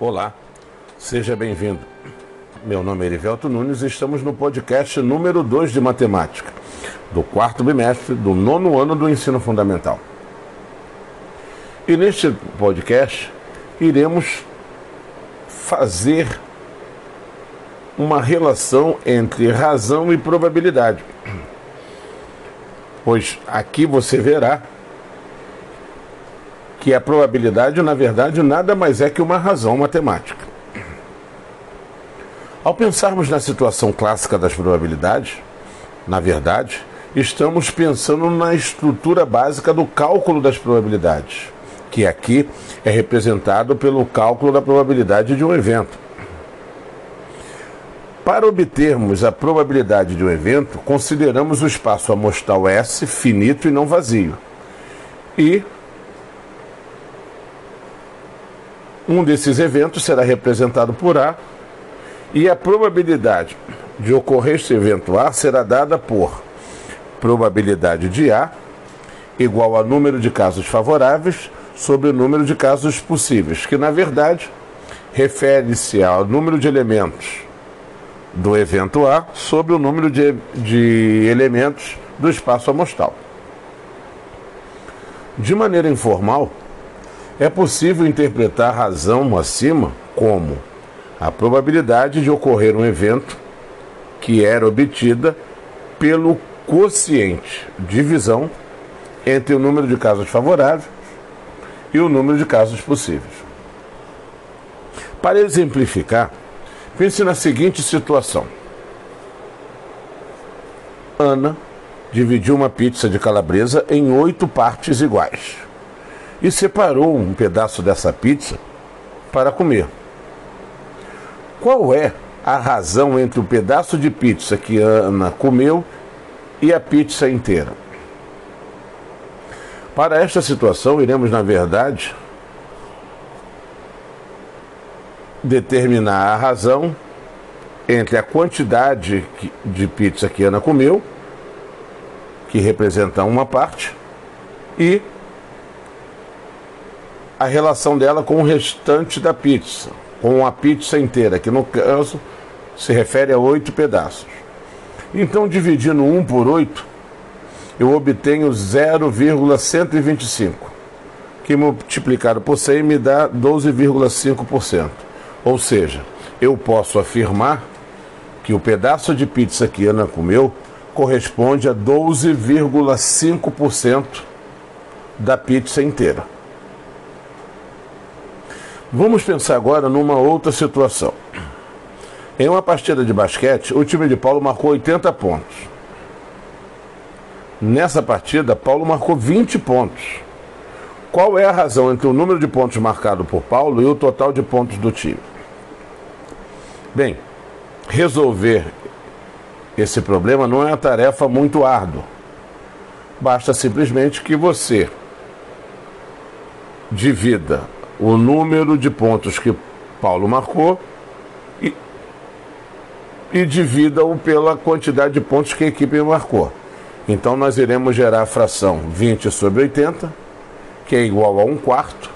Olá, seja bem-vindo. Meu nome é Erivelto Nunes e estamos no podcast número 2 de matemática, do quarto bimestre do nono ano do ensino fundamental. E neste podcast iremos fazer uma relação entre razão e probabilidade. Pois aqui você verá que a probabilidade, na verdade, nada mais é que uma razão matemática. Ao pensarmos na situação clássica das probabilidades, na verdade, estamos pensando na estrutura básica do cálculo das probabilidades, que aqui é representado pelo cálculo da probabilidade de um evento. Para obtermos a probabilidade de um evento, consideramos o espaço amostral S finito e não vazio. E Um desses eventos será representado por A e a probabilidade de ocorrer este evento A será dada por probabilidade de A igual a número de casos favoráveis sobre o número de casos possíveis, que na verdade refere-se ao número de elementos do evento A sobre o número de, de elementos do espaço amostral. De maneira informal, é possível interpretar razão acima como a probabilidade de ocorrer um evento que era obtida pelo quociente divisão entre o número de casos favoráveis e o número de casos possíveis. Para exemplificar, pense na seguinte situação: Ana dividiu uma pizza de calabresa em oito partes iguais e separou um pedaço dessa pizza para comer. Qual é a razão entre o pedaço de pizza que Ana comeu e a pizza inteira? Para esta situação, iremos, na verdade, determinar a razão entre a quantidade de pizza que Ana comeu, que representa uma parte, e a relação dela com o restante da pizza, com a pizza inteira, que no caso se refere a oito pedaços. Então, dividindo 1 por 8, eu obtenho 0,125, que multiplicado por 100 me dá 12,5%. Ou seja, eu posso afirmar que o pedaço de pizza que Ana comeu corresponde a 12,5% da pizza inteira. Vamos pensar agora numa outra situação. Em uma partida de basquete, o time de Paulo marcou 80 pontos. Nessa partida, Paulo marcou 20 pontos. Qual é a razão entre o número de pontos marcado por Paulo e o total de pontos do time? Bem, resolver esse problema não é uma tarefa muito árdua. Basta simplesmente que você divida o número de pontos que Paulo marcou e, e divida-o pela quantidade de pontos que a equipe marcou. Então nós iremos gerar a fração 20 sobre 80, que é igual a 1 quarto,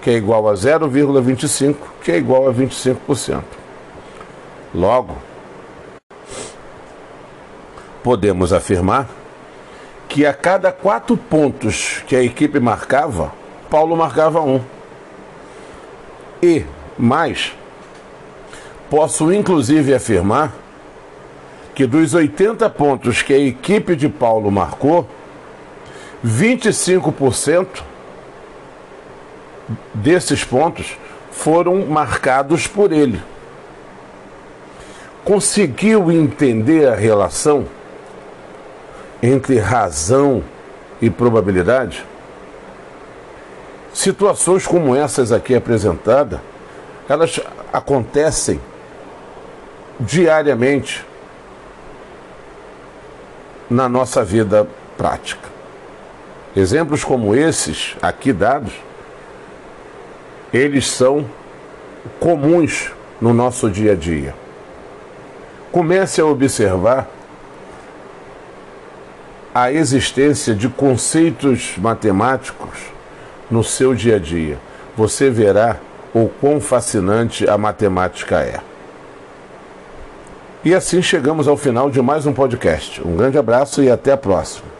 que é igual a 0,25, que é igual a 25%. Logo, podemos afirmar que a cada quatro pontos que a equipe marcava, Paulo marcava um. E mais, posso inclusive afirmar que dos 80 pontos que a equipe de Paulo marcou, 25% desses pontos foram marcados por ele. Conseguiu entender a relação entre razão e probabilidade? Situações como essas aqui apresentadas, elas acontecem diariamente na nossa vida prática. Exemplos como esses aqui dados, eles são comuns no nosso dia a dia. Comece a observar a existência de conceitos matemáticos no seu dia a dia. Você verá o quão fascinante a matemática é. E assim chegamos ao final de mais um podcast. Um grande abraço e até a próxima.